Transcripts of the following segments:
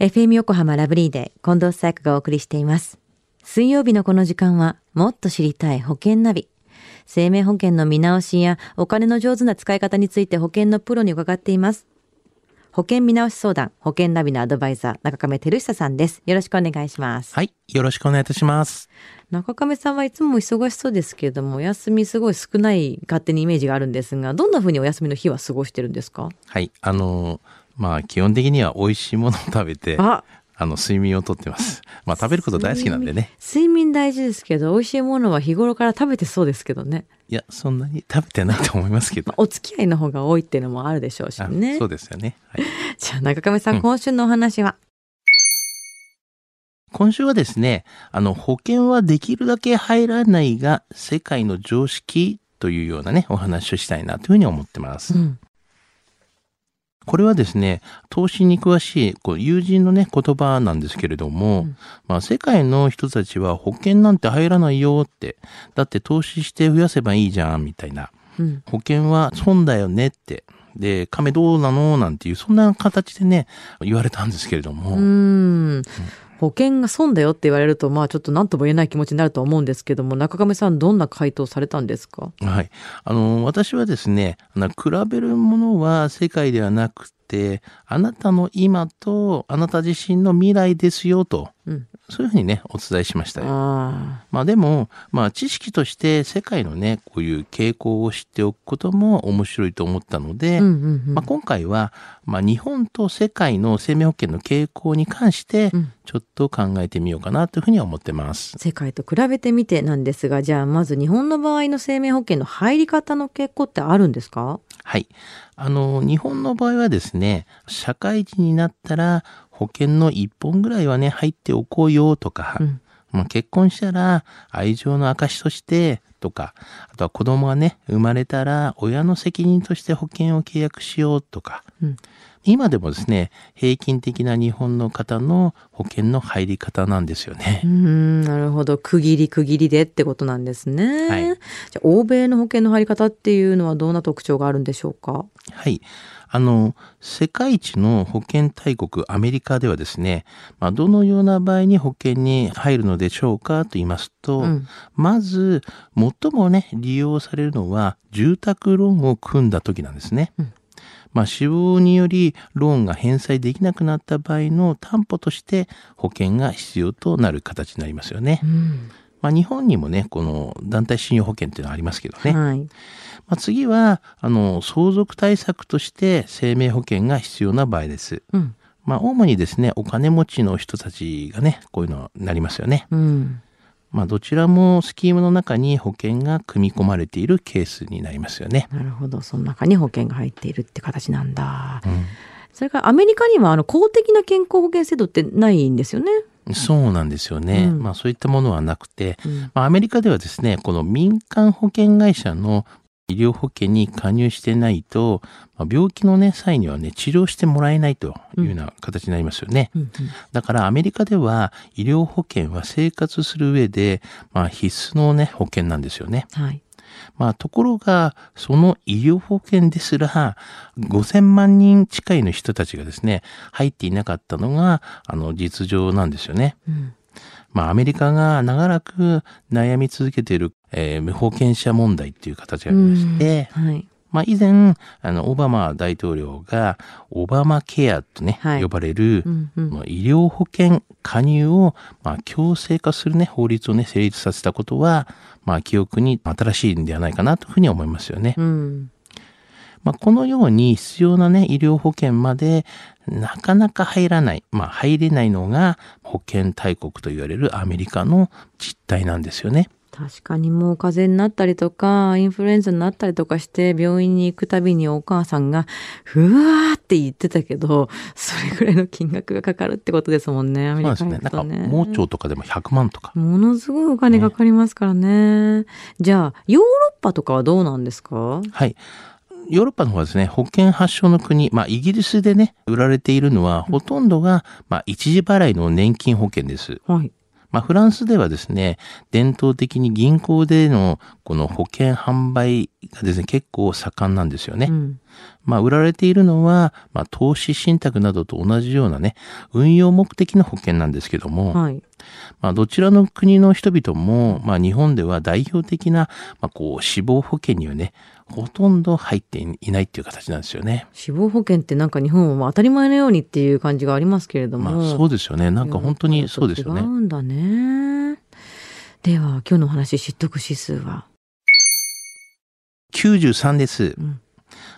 FM 横浜ラブリーで近藤紗友香がお送りしています。水曜日のこの時間は、もっと知りたい保険ナビ。生命保険の見直しやお金の上手な使い方について保険のプロに伺っています。保険見直し相談、保険ナビのアドバイザー、中亀照久さんです。よろしくお願いします。はい。よろしくお願いいたします。中亀さんはいつも忙しそうですけれども、お休みすごい少ない勝手にイメージがあるんですが、どんな風にお休みの日は過ごしてるんですか？はい。あのーまあ、基本的には美味しいものを食べて、ああ、の、睡眠をとってます。まあ、食べること大好きなんでね。睡眠大事ですけど、美味しいものは日頃から食べてそうですけどね。いや、そんなに食べてないと思いますけど。お付き合いの方が多いっていうのもあるでしょうしあね。そうですよね。はい。じゃあ中亀さん、うん今週のお話は？今週はですね、あの、保険はできるだけ入らないが、世界の常識というようなね、お話をしたいなというふうに思ってます。うん。これはですね、投資に詳しいこう友人のね、言葉なんですけれども、うんまあ世界の人たちは保険なんて入らないよって、だって投資して増やせばいいじゃん、みたいな。うん。保険は損だよねって。で、亀どうなのなんていう、そんな形でね、言われたんですけれども。うーん。保険が損だよって言われると、まあちょっと何とも言えない気持ちになると思うんですけども、中亀さんどんな回答されたんですか？はい。あの、私はですね、比べるものは世界ではなくて、あなたの今とあなた自身の未来ですよと、うん。そういうふうにね、お伝えしましたよ。あまあでも、まあ知識として世界のね、こういう傾向を知っておくことも面白いと思ったので、あ。うんうんうん。まあ今回は、まあ日本と世界の生命保険の傾向に関してうん、ちょっと考えてみようかなというふうには思ってます。世界と比べてみてなんですが、じゃあまず日本の場合の生命保険の入り方の傾向ってあるんですか？はい。あの、日本の場合はですね、社会人になったら保険の一本ぐらいはね、入っておこうよとか、うん。まあ、結婚したら愛情の証としてとか、あとは子供がね、生まれたら親の責任として保険を契約しようとか、うん。今でもですね、平均的な日本の方の保険の入り方なんですよねうー。ん、なるほど。区切り区切りでってことなんですね。はいじゃあ、欧米の保険の入り方っていうのはどんな特徴があるんでしょうか？はい。あの、世界一の保険大国アメリカではですね、まあ、どのような場合に保険に入るのでしょうかと言いますと、うんまず、最もね、利用されるのは、住宅ローンを組んだ時なんですね。うんまあ、死亡によりローンが返済できなくなった場合の担保として保険が必要となる形になりますよねう。ん。まあ、日本にもね、この団体信用保険っていうのはありますけどね。はい。まあ、次は、あの、相続対策として生命保険が必要な場合です。うん。まあ、主にですね、お金持ちの人たちがね、こういうのになりますよね。うん。まあ、どちらもスキームの中に保険が組み込まれているケースになりますよね。なるほど。その中に保険が入っているって形なんだ。うんそれからアメリカにはあの公的な健康保険制度ってないんですよね？そうなんですよね。うんまあそういったものはなくて、うんまあアメリカではですね、この民間保険会社の医療保険に加入してないと、まあ、病気のね、際にはね、治療してもらえないというような形になりますよね。うんうんだからアメリカでは医療保険は生活する上で、まあ必須のね、保険なんですよね。はい。まあところが、その医療保険ですら、5000万人近いの人たちがですね、入っていなかったのが、あの、実情なんですよね。うんまあアメリカが長らく悩み続けている、えー無保険者問題っていう形がありまして、はい。まあ以前、あの、オバマ大統領が、オバマケアとね、はい呼ばれる、うんうんまあ医療保険加入を、まあ、強制化するね、法律をね、成立させたことは、まあ、記憶に新しいんではないかなというふうに思いますよね。うん。まあ、このように必要なね、医療保険までなかなか入らない、まあ、入れないのが保険大国と言われるアメリカの実態なんですよね。確かにもう風邪になったりとか、インフルエンザになったりとかして、病院に行くたびにお母さんが、ふわーって言ってたけど、それぐらいの金額がかかるってことですもんね、アメリカそうですね。なんか。盲腸とかでも100万とか。ものすごいお金かかりますからね。じゃあ、ヨーロッパとかはどうなんですか？はい。ヨーロッパの方はですね、保険発祥の国、まあ、イギリスでね、売られているのは、ほとんどが、まあ、一時払いの年金保険です。はい。まあ、フランスではですね、伝統的に銀行でのこの保険販売がですね、結構盛んなんですよね。うん。まあ、売られているのは、まあ、投資信託などと同じようなね、運用目的の保険なんですけども、はい。まあ、どちらの国の人々も、まあ、日本では代表的な、まあ、こう、死亡保険にはね、ほとんど入っていないっていう形なんですよね。死亡保険ってなんか日本は当たり前のようにっていう感じがありますけれども。まあ、そうですよね。なんか本当にそうですよね違。うんだね。では、今日のお話、知得指数は。93です。うん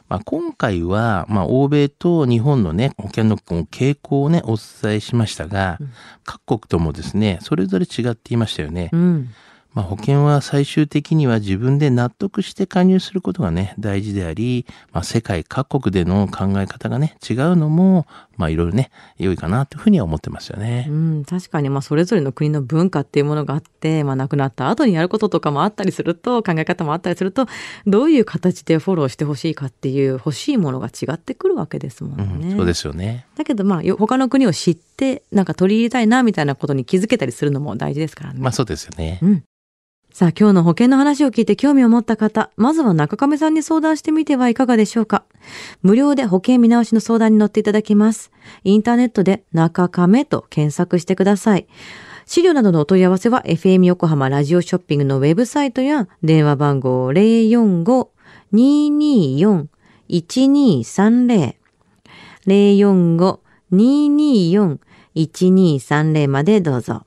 まあ、今回は、まあ、欧米と日本のね、保険の傾向をね、お伝えしましたが、うん各国ともですね、それぞれ違っていましたよね。うん。まあ、保険は最終的には自分で納得して加入することがね、大事であり、まあ、世界各国での考え方がね、違うのも、まあ、いろいろね、良いかなというふうには思ってますよね。うん、確かに、まあ、それぞれの国の文化っていうものがあって、まあ、亡くなった後にやることとかもあったりすると、考え方もあったりすると、どういう形でフォローしてほしいかっていう欲しいものが違ってくるわけですもんうん、ね。そうですよね。だけど、まあ、よ他の国を知って、なんか取り入れたいな、みたいなことに気づけたりするのも大事ですからね。まあ、そうですよね。うん。さあ、今日の保険の話を聞いて興味を持った方、まずは中亀さんに相談してみてはいかがでしょうか。無料で保険見直しの相談に乗っていただきます。インターネットで中亀と検索してください。資料などのお問い合わせは FM 横浜ラジオショッピングのウェブサイトや電話番号045-224-1230 045-224-1230までどうぞ。